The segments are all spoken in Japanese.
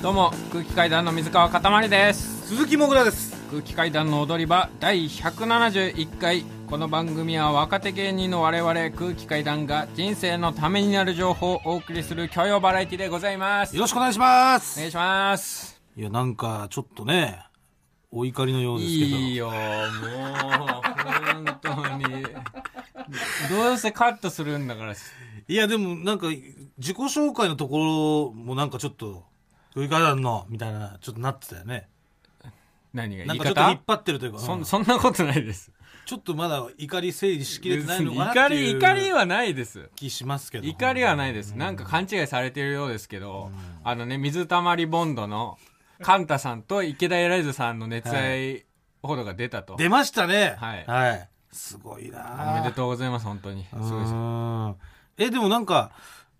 どうも空気階段の水川かたまりです。鈴木もぐらです。空気階段の踊り場第171回。この番組は若手芸人の我々空気階段が人生のためになる情報をお送りする教養バラエティでございます。よろしくお願いします。お願いします。いやなんかちょっとねお怒りのようですけど。いいよもう。本当に。どうせカットするんだから。いやでもなんか自己紹介のところもなんかちょっと空気階段のみたいなちょっとなってたよね。何が？なん言い方かちょっと引っ張ってるというか、そうん。んそんなことないです。ちょっとまだ怒り整理しきれてないのかな怒っていう。り怒りはないです。気しますけど。怒りはないです。なんか勘違いされてるようですけど、あのね、水溜りボンドのカンタさんと池田エライズさんの熱愛報道が出たと。出ましたね。はい。すごいおなめでとうございます、本当に。すごいです。うんえでもなんか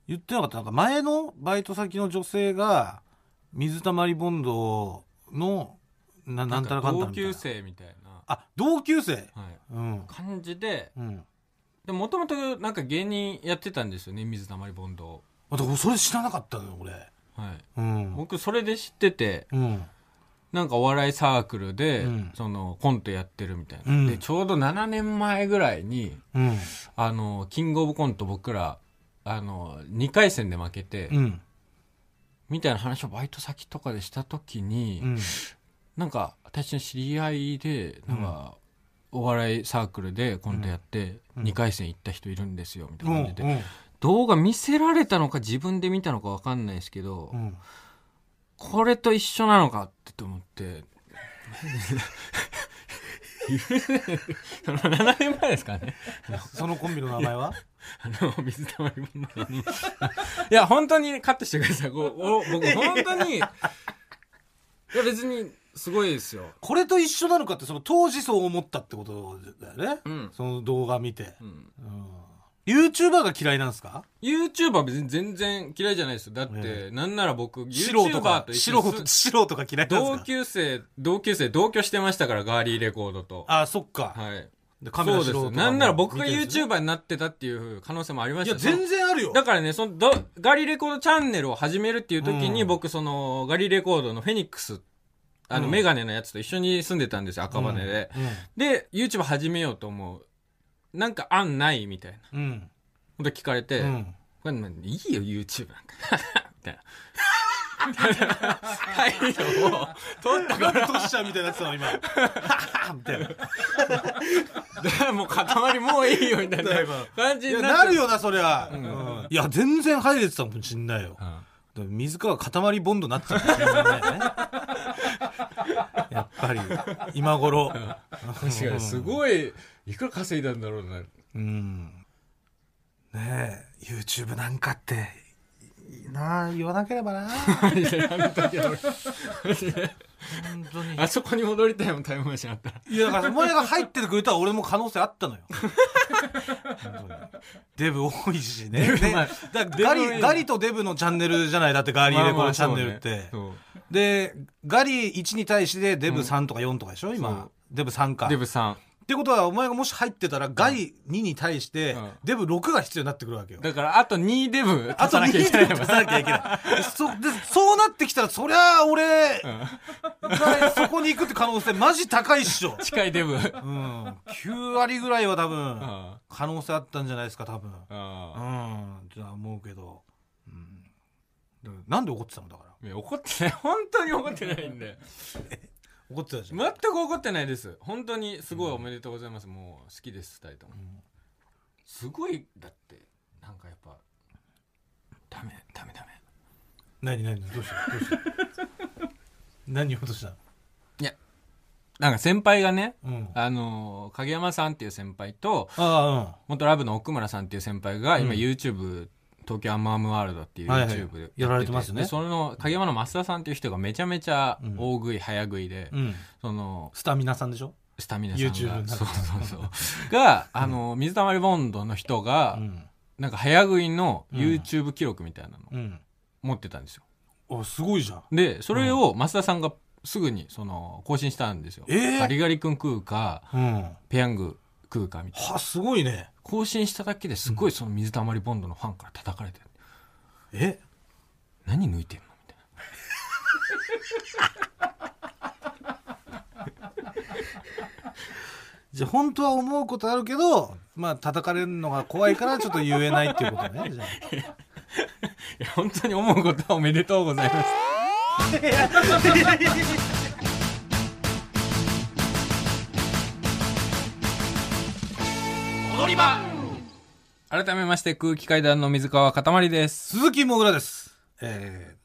言ってなかった。なんか前のバイト先の女性が水溜りボンドのななんたらかんたら同みたいな。級生みたいな、あ同級生？はい、うん。感じで、うん。でもともとなんか芸人やってたんですよね、水溜りボンド。を。あだからそれ知らなかったのよ俺。はい。うん。僕、それで知ってて、うん。なんかお笑いサークルで、うん。そのコントやってるみたいな、うん。でちょうど7年前ぐらいにうん。あのキングオブコント僕らあの2回戦で負けて、うんみたいな話をバイト先とかでした時に、うん。なんか私の知り合いでなんか、お笑いサークルでコントやってうん。2回戦行った人いるんですよみたいうんな感じで、動画見せられたのか自分で見たのか分かんないですけど、うん。これと一緒なのかってと思って。7年前ですかね。そのコンビの名前は？あの、水溜りボンドの。いや、本当にカットしてください。こうお僕、本当に、いや、別に、すごいですよ。これと一緒なのかってその当時そう思ったってことだよね、うんその動画見て、うん。うん YouTuber が嫌いなんですか？YouTuber は別に全然嫌いじゃないですよ。だって、えなんなら僕、YouTuber かと一素緒に人素人が 嫌いなん同ですか？級生、同級生、同居してましたから、ガーリーレコードと。あそっか、はい。でカメラそうです。なんなら僕が YouTuber になってたっていう可能性もありまいやしたよ全然あるよだからね、そのどガリレコードチャンネルを始めるっていう時に、うん僕、その、ガリレコードのフェニックス、あの、うんメガネのやつと一緒に住んでたんですよ、赤羽で。で、YouTube 始めようと思う。なんか案ないみたいな。うんうんほんと聞かれて、うんこれいいよ、YouTube なんか。みたいな。態度を取ったかなんでトシちゃんみたいになってたの今。ははみたいなら、もう塊もういいよ、みたいな感じにななるよなそりゃ、うん。いや全然入れてたかもしんないよ、水川塊ボンドになっちゃうかもしれないねやっぱり。今頃。確かに、すごい、いくら稼いだんだろうな。うん。ねえ YouTube なんかってなあ言わなければな。本当に。あそこに戻りたいもん、タイムマシンあったら。いやだからお前が入っててくれたら俺も可能性あったのよ。本当に。デブ多いしね。だガリガリとデブのチャンネルじゃないだってガリレコのチャンネルって、そうねでガリ1に対してデブ3とか4とかでしょ、そう。今デブ3か。デブさん。ってことはお前がもし入ってたらガリ2に対してうん。デブ6が必要になってくるわけよ、だから、あと2デブあと足さなきゃい2けない。もん出さなきゃい。けないそでそうなってきたらそりゃあ俺がそこに行くって可能性マジ高いっしょ、近いデブ。うん、9割ぐらいは多分あ可能性あったんじゃないですか多分。うあん。じゃあ思うけど、うん、なんで怒ってたのだから。いや怒ってない。本当に怒ってないんで。怒ってたじゃん全く怒ってないです。本当にすごいおめでとうございます。もう好きです、二人とも。すごい、だって、なんかやっぱ、ダメ、ダメダメ。何何どうしたどうした？何を落としたの？いや、なんか先輩がね、うんあのー、影山さんっていう先輩と、あ元ラブの奥村さんっていう先輩が、今うん YouTube、東京アマームワールドっていう YouTube でやられてますね。でその影山の増田さんっていう人がめちゃめちゃ大食い早食いで、あうん。そのスタミナさんでしょ？スタミナさんが。YouTube そうそうそうが、あの水溜りボンドの人が、うん。なんか早食いのうん。YouTube 記録みたいなのうん。持ってたんですよ。あすごいじゃん。でそれを増田さんがすぐにその更新したんですよ、えー。ガリガリ君食うかうん。ペヤング食うかみたいな。はすごいね更新しただけですごいその水溜りボンドのファンから叩かれてる。え？何抜いてんの？みたい じゃあ本当は思うことあるけどまあ叩かれるのが怖いからちょっと言えないっていうことねじゃあ。いや本当に思うことはおめでとうございます 改めまして空気階段の水川かたまりです。鈴木もぐらです。え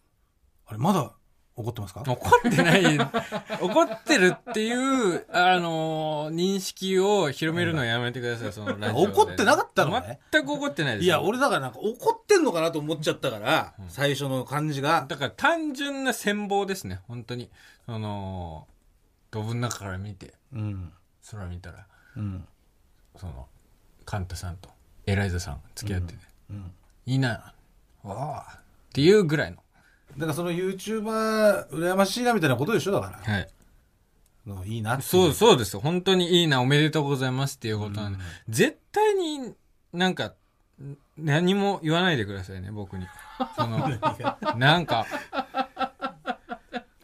ー、あれまだ怒ってますか？怒ってない。怒ってるっていうあのー認識を広めるのやめてくださいそのラジオで。怒ってなかったのね。全く怒ってないですいや俺だからなんか怒ってんのかなと思っちゃったから、最初の感じが。だから単純な羨望ですね本当に。そのドブの中から見てうん。空見たら。うん。そのカンタさんとエライザさん付き合ってて、うん。いいな。わあ。っていうぐらいの。だからその YouTuber 羨ましいなみたいなことでしょだから。はい。のいいなそうそうです。よ本当にいいなおめでとうございますっていうことなんで、絶対になんかん何も言わないでくださいね僕に。その なんか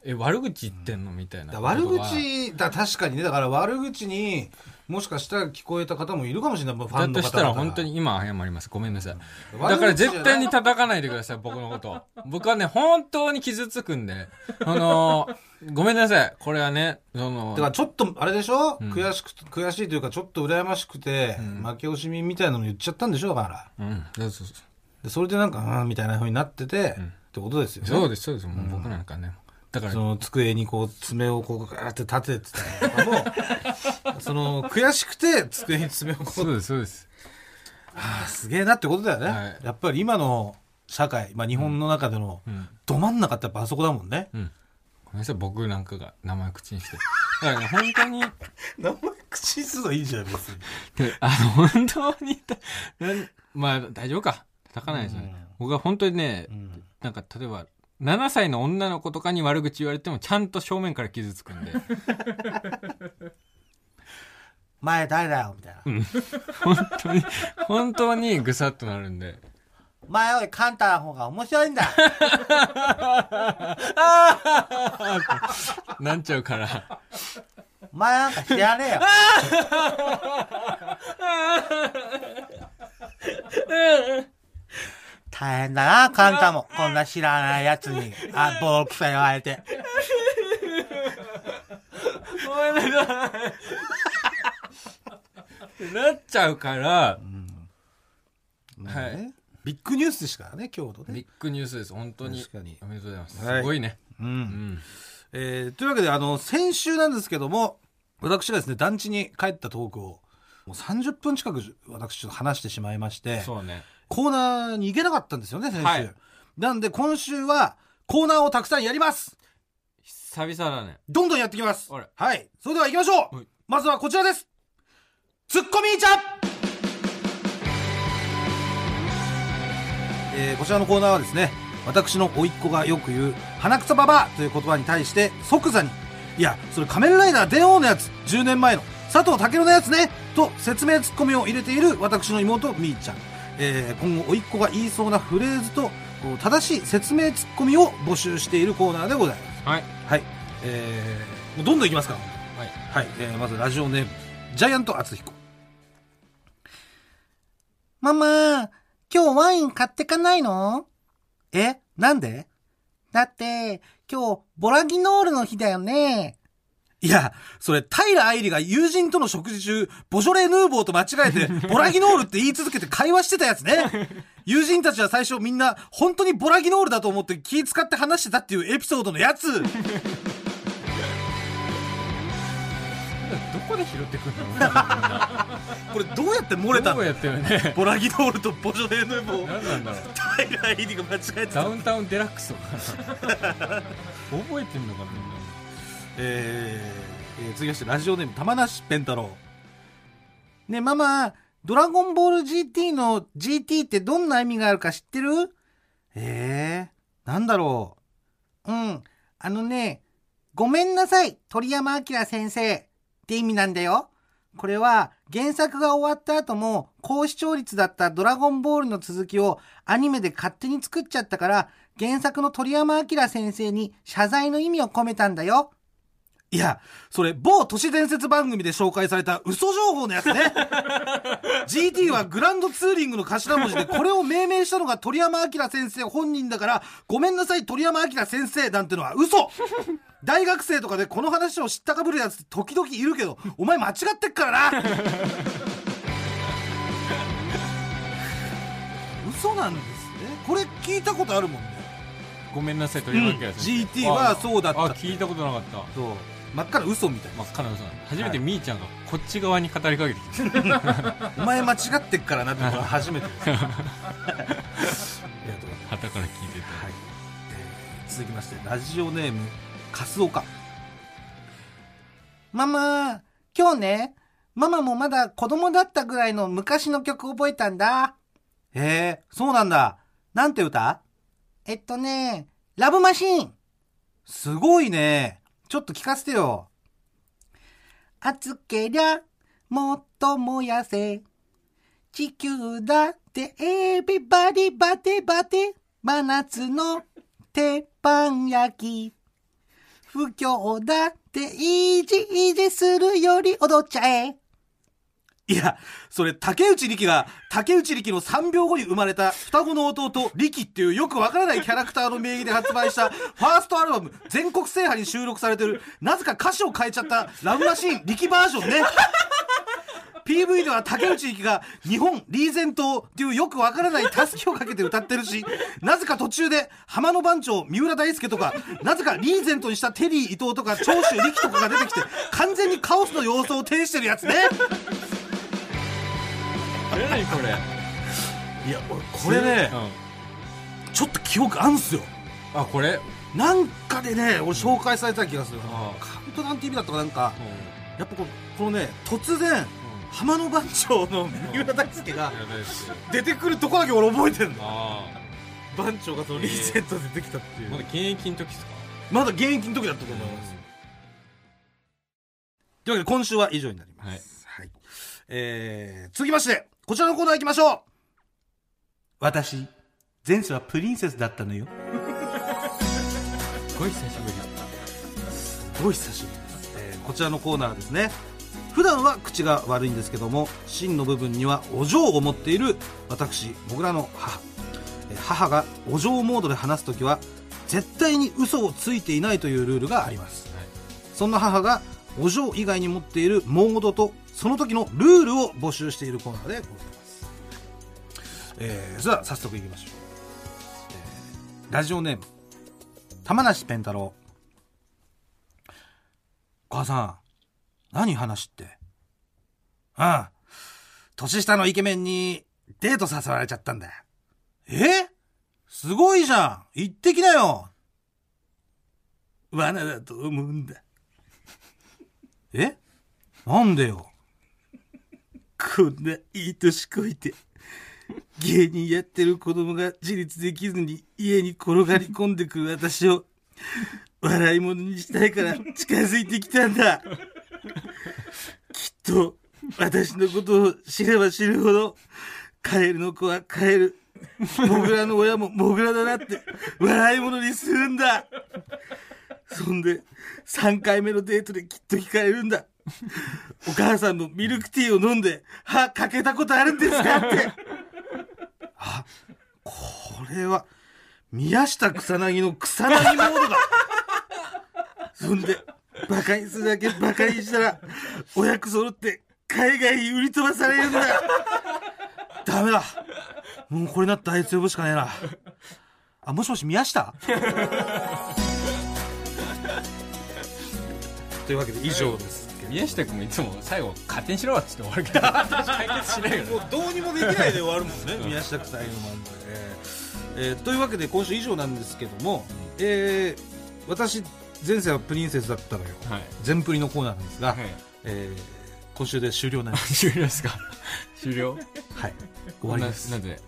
え悪口言ってんの？みたいなだ悪口だ確かにね。だから悪口にもしかしたら聞こえた方もいるかもしれない。ファだンの方々としたら本当に今謝ります。ごめんなさい。だから絶対に叩かないでください僕のこと。僕はね本当に傷つくんで。あのごめんなさい。これはねそのだからちょっとあれでしょ、うん悔しく悔しいというかちょっと羨ましくて、ん。負け惜しみみたいなの言っちゃったんでしょ？だから。うん。そうそうそう。でそれでなんかうんみたいな風になってて、ん。ってことですよね。そうですそうです。もう僕なんかね。だからその机にこう爪をこうガーって立ててたのとかもその悔しくて机に爪をこそううですそうです。あーすげえなってことだよね、はい。やっぱり今の社会、まあ、日本の中でのうん。ど真ん中ってやっぱあそこだもんね、うん。ごめんなさい僕なんかが名前口にして。だからね本当に。名前口にするのいいじゃん別に。であの本当にまあ大丈夫か。叩かないですよね、僕は本当にね、ん。なんか例えば7歳の女の子とかに悪口言われてもちゃんと正面から傷つくんで前誰だよみたいな、本当に本当にぐさっとなるんで。前よりカンタの方が面白いんだ。なんちゃうから。前なんか知らねえよ。大変だなカンタも。こんな知らないやつに。あボロクソ言われて。ごめんなさいなっちゃうから、はい。ビッグニュースでしたからね今日のね。ビッグニュースです。本当に。確かに。おめでとうございます、はい。すごいね。うん。うん。えーというわけであの先週なんですけども私がですね団地に帰ったトークをもう30分近く私ちょっと話してしまいましてそうね。コーナーに行けなかったんですよね先週、はい。なんで今週はコーナーをたくさんやります。久々だね。どんどんやってきます。あれ。はい。それでは行きましょう、はい。まずはこちらですツッコミーチャえーこちらのコーナーはですね私の甥っ子がよく言う鼻くそババアという言葉に対して即座にいやそれ仮面ライダー電王のやつ10年前の佐藤健のやつねと説明ツッコミを入れている私の妹みーちゃん、えー今後甥っ子が言いそうなフレーズと正しい説明ツッコミを募集しているコーナーでございます。はい。はい。えー、もうどんどんいきますか。らはい。はい、えーまずラジオネーム、ジャイアント厚彦。ママ、今日ワイン買ってかないの？えなんで？だって、今日、ボラギノールの日だよね。いや、それ、平愛理が友人との食事中、ボジョレ・ヌーボーと間違えて、ボラギノールって言い続けて会話してたやつね。友人たちは最初みんな、本当にボラギノールだと思って気使って話してたっていうエピソードのやつ。どこで拾ってくるの？これどうやって漏れたの？どうやってるね。ボラギノールとボジョレ・ヌーボー。何なんだろう。平愛理が間違えてた。ダ。ウンタウンデラックスとか。な 覚えてんのかなみんな。えーえー続きまして、ラジオネーム、玉梨ペンタロウ。ねえママ、ドラゴンボール GT の GT ってどんな意味があるか知ってる？えー、なんだろう。うん、あのね、ごめんなさい、鳥山明先生って意味なんだよ。これは原作が終わった後も高視聴率だったドラゴンボールの続きをアニメで勝手に作っちゃったから原作の鳥山明先生に謝罪の意味を込めたんだよ。いや、それ某都市伝説番組で紹介された嘘情報のやつね。GT はグランドツーリングの頭文字でこれを命名したのが鳥山明先生本人だからごめんなさい鳥山明先生なんてのは嘘。大学生とかでこの話を知ったかぶるやつ時々いるけどお前間違ってっからな。嘘なんですね。これ聞いたことあるもんね。ごめんなさい鳥山明先生、GT はそうだった。あ聞いたことなかった。そう真っ赤な嘘みたいな。真っ赤な嘘初めてみーちゃんがこっち側に語りかけてきた。お前間違ってっからなってことは初めてです。ありがとうございます。旗から聞いてはい、えー続きましてラジオネームカスオカ。ママ今日ねママもまだ子供だったぐらいの昔の曲覚えたんだ。へえそうなんだ。なんて歌？えっとねラブマシーン。すごいねちょっと聞かせてよ。暑けりゃもっと燃やせ。地球だってエビバディバテバテ。真夏の鉄板焼き。不況だってイージイジするより踊っちゃえ。いや、それ竹内力が竹内力の3秒後に生まれた双子の弟力っていうよくわからないキャラクターの名義で発売したファーストアルバム全国制覇に収録されてるなぜか歌詞を変えちゃったラブマシーン力バージョンね。PV では竹内力が日本リーゼントっていうよくわからないタスキをかけて歌ってるし、なぜか途中で浜の番長三浦大輔とか、なぜかリーゼントにしたテリー伊藤とか長州力とかが出てきて、完全にカオスの様相を呈してるやつね。え何これ？いや、俺これね、うんちょっと記憶あんすよ。あこれ？なんかでね、俺紹介された気がする。あカウントダウン TV だったかなんか、うやっぱこのこのね、突然、浜の番長の三浦大輔が出てくるとこだけ俺覚えてるの。あ番長がそのリーゼントで出てきたっていう。あまだ現役の時っすか？まだ現役の時だったと思います。というわけで今週は以上になります。はいはい。えー、続きまして、こちらのコーナー行きましょう私、前世はプリンセスだったのよ。すごい久しぶりすごい久しぶりです。えーこちらのコーナーはですね、普段は口が悪いんですけども、真の部分にはお嬢を持っている私、もぐらの母。えー母がお嬢モードで話すときは、絶対に嘘をついていないというルールがあります。はいそんな母がお嬢以外に持っているモードとその時のルールを募集しているコーナーでございます。えー、それでは早速いきましょう。えーラジオネーム、玉梨ペンタロウ。母さん、何話って？ああ、年下のイケメンにデート誘われちゃったんだ。え？すごいじゃん行ってきなよ罠だと思うんだ。え？なんでよ？こんないい年こいて、芸人やってる子供が自立できずに家に転がり込んでくる私を、笑い物にしたいから近づいてきたんだ。きっと、私のことを知れば知るほど、カエルの子はカエル、モグラの親もモグラだなって、笑い物にするんだ。そんで、3回目のデートできっと聞かれるんだ。お母さんのミルクティーを飲んで、歯かけたことあるんですか？って。あ、これは、宮下草薙の草薙モードだ。そんで、馬鹿にするだけ馬鹿にしたら、親子揃って海外に売り飛ばされるんだ。ダメだ。もうこれなったらあいつ呼ぶしかねえな。あ、もしもし宮下？というわけで以上です。宮下君もいつも最後勝手にしろっつって終わるけど。解決しないよね。もうどうにもできないで終わるもんね。宮下草薙の漫才、えーえーというわけで今週以上なんですけども、えー私前世はプリンセスだったのよ。はい。全プリのコーナーなんですが、はい。えー今週で終了になります。終了ですか？終了？はい。終わりです。ななぜ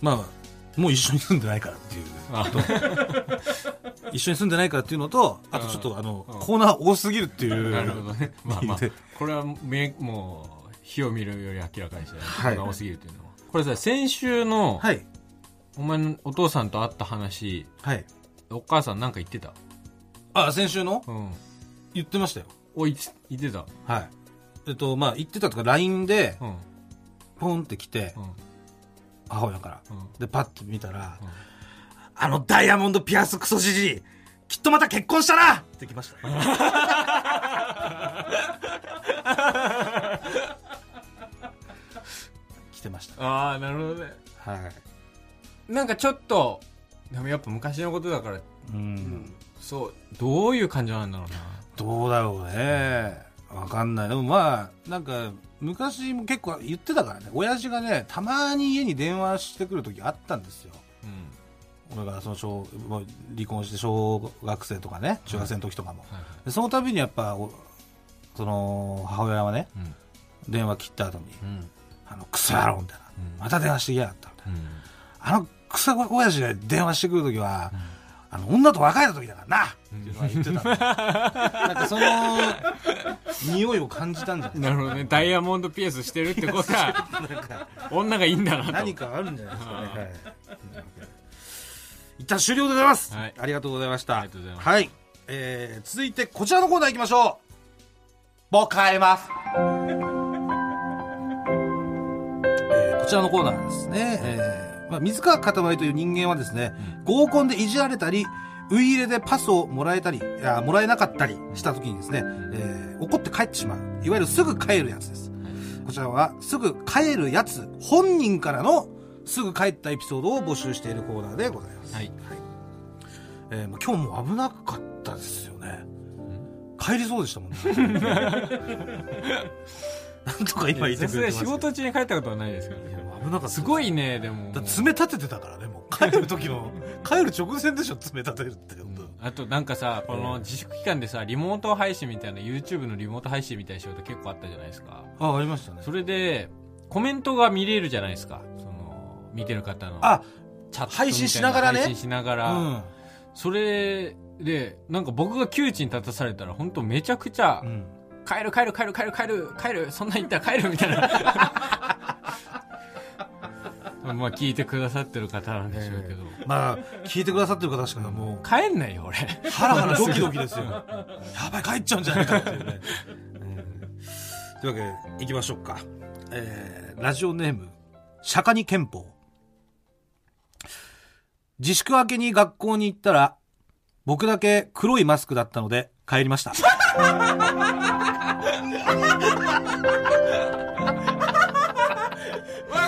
まあもう一緒に住んでないからっていう。あ一緒に住んでないからっていうのと、あとちょっとあの、うん。コーナー多すぎるっていう。なるほどね。まあまあ。で。これはめもう火を見るより明らかにしてはい。これが多すぎるっていうのはこれさ先週のはい。お前のお父さんと会った話はい。お母さんなんか言ってた？あ、先週の？うん。言ってましたよ。お言ってた？はい。えっと、まあ、言ってたとか、LINE で、うん。ポンって来てう、ん。母親から。うん。で、パッて見たら、うんあのダイヤモンドピアスクソじじい、きっとまた結婚したなって来ました。来てました。ああなるほどねはい。なんかちょっとでもやっぱ昔のことだからうん。そうどういう感情なんだろうなどうだろうね。わかんない。でもまあ、なんか、昔も結構言ってたからね。親父がね、たまに家に電話してくる時あったんですよ。うん俺がその小、もう離婚して小学生とかね、中学生の時とかも。はいその度にやっぱ、おその、母親はね、うん。電話切った後に、うん。あの、クソ野郎みたいな。うん。また電話してきやがった。みたいうん。な。あの、クソ親父が電話してくる時は、あの、女と別れた時だからなっていうのは言ってた なんかその、匂いを感じたんじゃない？なるほどね。ダイヤモンドピアスしてるってことは なんか、女がいいんだなと。何かあるんじゃないですかね。はい。一旦終了でございます。はいありがとうございました。ありがとうございますはい。えー、続いてこちらのコーナー行きましょう。僕変えます。えーこちらのコーナーですね。えーまあ、水川かたまりという人間はですね、合コンでいじられたり、ウイイレでパスをもらえたり、いやもらえなかったりした時にですね、えー怒って帰ってしまう。いわゆるすぐ帰るやつです。こちらは、すぐ帰るやつ、本人からのすぐ帰ったエピソードを募集しているコーナーでございます。はいえーまあ、今日も危なかったですよね。帰りそうでしたもんね。なんとか今言ってくれてますけど事中に帰ったことはないですからね危なかった。すごいねでもだって爪立ててたからね、もう。帰る時の、帰る直前でしょ、爪立てるって。あとなんかさこの自粛期間でさリモート配信みたいな YouTube のリモート配信みたいな仕事結構あったじゃないですかあ、ありましたね。それでコメントが見れるじゃないですか見てる方のあ、チャット配信しながらね配信しながら、うん。それでなんか僕が窮地に立たされたら本当めちゃくちゃ、うん。帰る帰る帰る帰る帰る帰るそんなん言ったら帰るみたいな まあ聞いてくださってる方なんでしょうけど、まあ、聞いてくださってる方しかもう、帰んないよ俺ハラハラドキドキですよ。やばい、帰っちゃうんじゃないかっていうね。というわけで、行きましょうか。えー、ラジオネーム、釈迦に憲法。自粛明けに学校に行ったら、僕だけ黒いマスクだったので帰りました。わ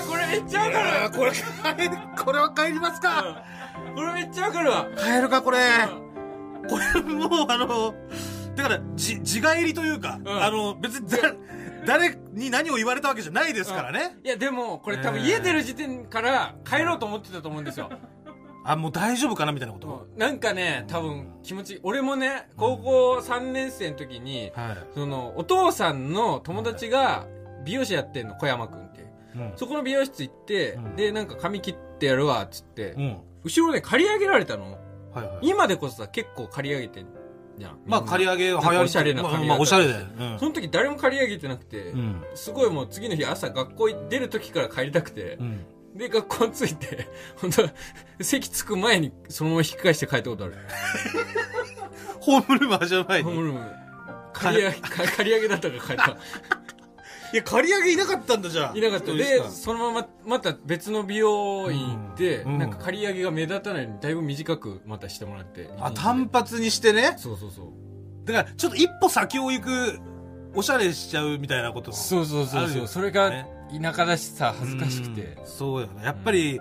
これめっちゃわかるこれ、これは帰りますか。これめっちゃわかるわ。帰るか、これ。これもう、あの、だから、じ、自帰りというか、ん。あの、別にだ、誰に何を言われたわけじゃないですからね。いやでもこれ多分えー。家出る時点から帰ろうと思ってたと思うんですよあ、もう大丈夫かなみたいなこと？なんかね多分気持ち俺もね高校3年生の時にはい。そのお父さんの友達が美容師やってんの小山君ってうんそこの美容室行って、うんでなんか髪切ってやるわっつって、うん。後ろね刈り上げられたのはいはい。今でこそさ結構刈り上げてんじゃんまあ、刈り上げなんか早い。おしゃれな髪型まあ、まあおしゃれで。うんその時誰も刈り上げてなくて、うん。すごいもう次の日朝学校出る時から帰りたくて、うん。で学校着いて本当席着く前にそのまま引き返して帰ったことある。ホームルーム始まる前に。ホームルーム。刈り上げ 刈り上げだったから帰った。いや、刈り上げいなかったんだ、じゃあ。いなかった。ですそのまままた別の美容院行って、うんなんか刈り上げが目立たないようにだいぶ短くまたしてもらって。あ、単発にしてね？そうそうそう。だから、ちょっと一歩先を行く、おしゃれしちゃうみたいなこと。そうそうそうそう、それがね田舎だしさ恥ずかしくてうんそうよね。やっぱり、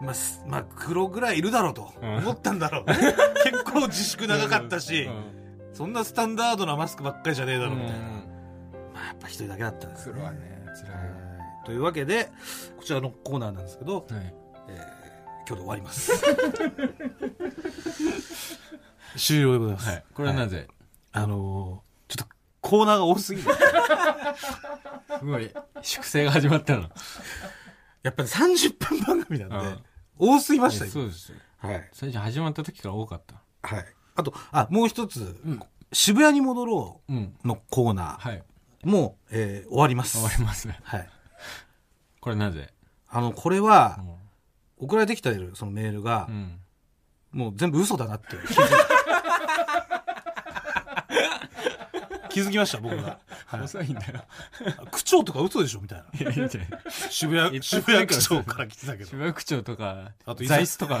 まあ、すまあ、黒ぐらいいるだろうとうん思ったんだろうね。結構自粛長かったし、うんそんなスタンダードなマスクばっかりじゃねえだろうみたいな。うんまあ、やっぱ一人だけだったんですね。黒はね辛いはいというわけで、こちらのコーナーなんですけど、はいえー今日で終わります。終了でございます。はいこれはなぜ、あのーコーナーが多すぎる。すごい粛清が始まったのやっぱり30分番組なんで、うん多すぎましたよ。そうですよはい。最初始まった時から多かったはい。あと、あ、もう一つ、ん渋谷に戻ろうん。うのコーナはい。ーも、えー終わります。終わります。はい。これなぜ？あの、これは、も送られてきたそのメールがう、うん。もう全部嘘だなって気づいた気づきました、僕が。は い遅いんだよ。区長とか嘘でしょみたいな。いやいいんじゃない渋谷、いっぱい渋谷区長から来てたけど。渋谷区長とか、あと座椅子とか、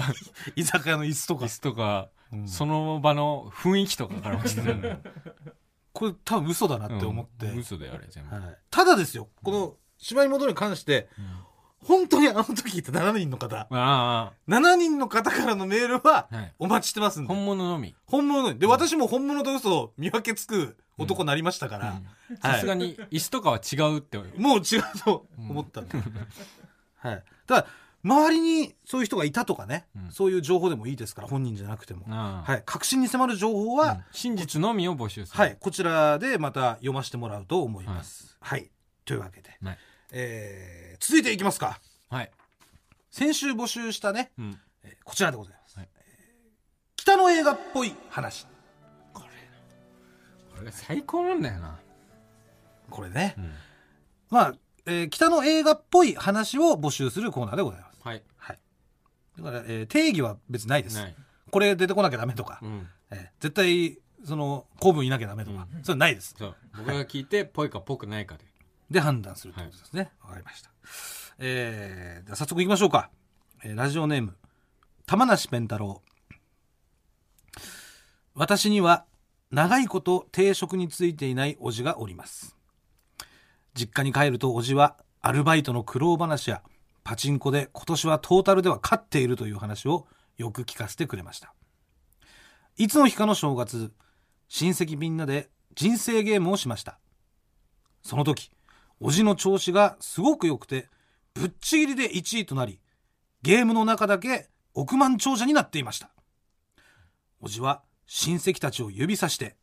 居酒屋の椅子とか椅。子とか、うんその場の雰囲気とかからも来てるこれ多分嘘だなって思って。うん嘘だよ、あれ全部。はいただですよ、この芝居戻りに関して、本当にあの時言った7人の方、あ7人の方からのメールはあ、はい。お待ちしてますんで。本物のみ。本物で、私も本物と嘘を見分けつく男になりましたから、うんさすがに椅子とかは違うって。もう違うと思ったんで。はい。ただ、周りにそういう人がいたとかね、うんそういう情報でもいいですから、本人じゃなくても。ああはい。確信に迫る情報は、うん真実のみを募集する。はい。こちらでまた読ませてもらうと思います。はい。というわけで、はい。えー、続いていきますか。はい。先週募集したね、うん。えーこちらでございます。はいえー北の映画っぽい話。これが最高なんだよな。これね。うん。まあ、えー北の映画っぽい話を募集するコーナーでございます。はい。はい。だから、えー定義は別にないです。ない。これ出てこなきゃダメとか、うん。えー絶対、その、公文いなきゃダメとか、それないです。そう。僕が聞いて、ぽいかぽくないかで。で判断するということですね。わ、かりました。えー、では早速行きましょうか。えーラジオネーム、玉梨ペン太郎。私には長いこと定職についていないおじがおります。実家に帰るとおじはアルバイトの苦労話やパチンコで今年はトータルでは勝っているという話をよく聞かせてくれました。いつの日かの正月、親戚みんなで人生ゲームをしました。その時、おじの調子がすごく良くて、ぶっちぎりで1位となり、ゲームの中だけ億万長者になっていました。おじは親戚たちを指さして、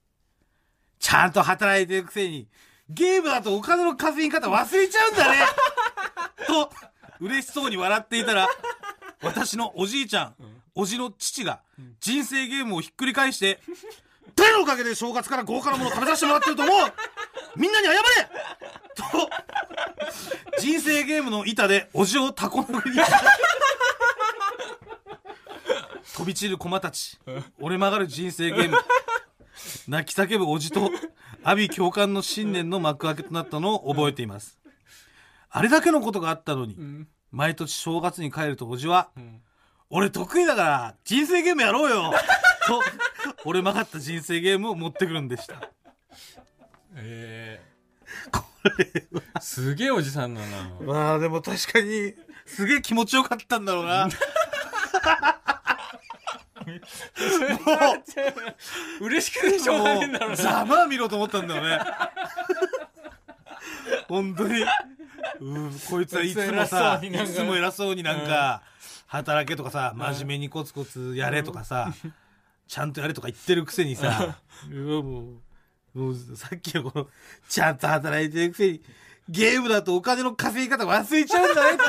ちゃんと働いてるくせに、ゲームだとお金の稼ぎ方忘れちゃうんだね。と、嬉しそうに笑っていたら、私のおじいちゃん、おじの父が人生ゲームをひっくり返して、誰のおかげで正月から豪華なものを食べさせてもらってると思う。みんなに謝れ。と、人生ゲームの板でおじをタコ殴りに飛び散る駒たち、折れ曲がる人生ゲーム、泣き叫ぶおじと、阿鼻共感の新年の幕開けとなったのを覚えています。あれだけのことがあったのに、ん。毎年正月に帰るとおじは、うん。俺得意だから人生ゲームやろうよと、折れ曲がった人生ゲームを持ってくるんでした。ええこれすげえおじさんだな。まあでも確かに、すげえ気持ちよかったんだろうな。嬉しくてしょうがねえんだろうな。ざまあ見ろと思ったんだよね。本当に。うん、こいつはいつもさ、いいつも偉そうになんかつも偉そうになんか、働けとかさ、真面目にコツコツやれとかさ、ちゃんとやれとか言ってるくせにさ、うわもう、もうさっきのこの、ちゃんと働いてるくせに、ゲームだとお金の稼ぎ方忘れちゃうんだねって。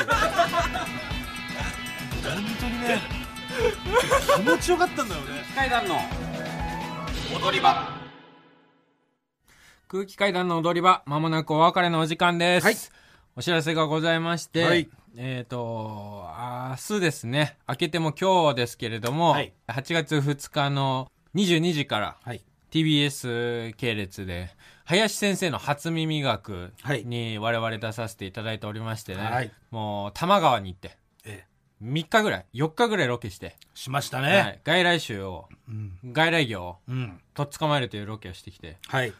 本当にね、気持ちよかったんだよね。階段の。踊り場。空気階段の踊り場。まもなくお別れのお時間です、はい。お知らせがございまして、はい。えっ、と明日ですね。明けても今日ですけれども、はい。8月2日の22時からはい。TBS 系列で林先生の初耳学はい。に我々出させていただいておりましてね、はい。もう多摩川に行ってええ、3日ぐらい4日ぐらいロケして、しましたはね。い、外来種をうん。外来魚をうん。とっ捕まえるというロケをしてきてはい。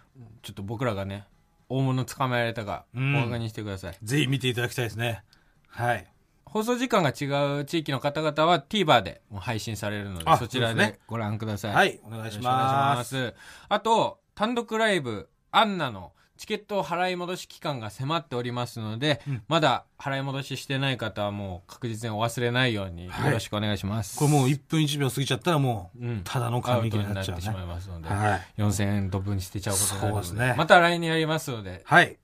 ちょっと僕らがね大物捕まえられたかうんお伺いにしてください、ぜひ見ていただきたいですね。はい。放送時間が違う地域の方々は TVer でもう配信されるのであそちらでご覧ください、はい。お願いしま。すあと単独ライブアンナのチケット払い戻し期間が迫っておりますので、うんまだ払い戻ししてない方はもう確実にお忘れないようによはいろしくお願いします、これもう1分1秒過ぎちゃったらもう、うんただの紙切れにになってしなっちゃうね。まいますので、はい。4000円ドブに捨てちゃうことになるのでそうですねまた来年やりますのではい。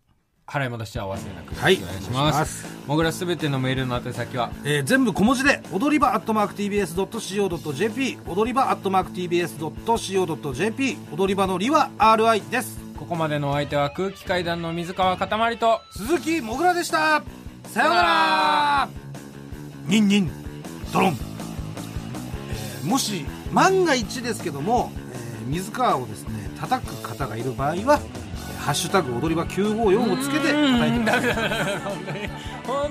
払い戻しはお忘れなく。はいお願いしま。お願いしますもぐらすべてのメールの宛先は、えー全部小文字で踊り場アットマーク TBS.CO.JP 踊り場アットマーク TBS.CO.JP 踊り場のりは RI ですここまでのお相手は空気階段の水川かたまりと、鈴木もぐらでした。さようなら。ニンニンドロン、えーもし万が一ですけども、えー水川をですね叩く方がいる場合は「ハッシュタグ踊り場954」をつけて叩いてください。本当に、本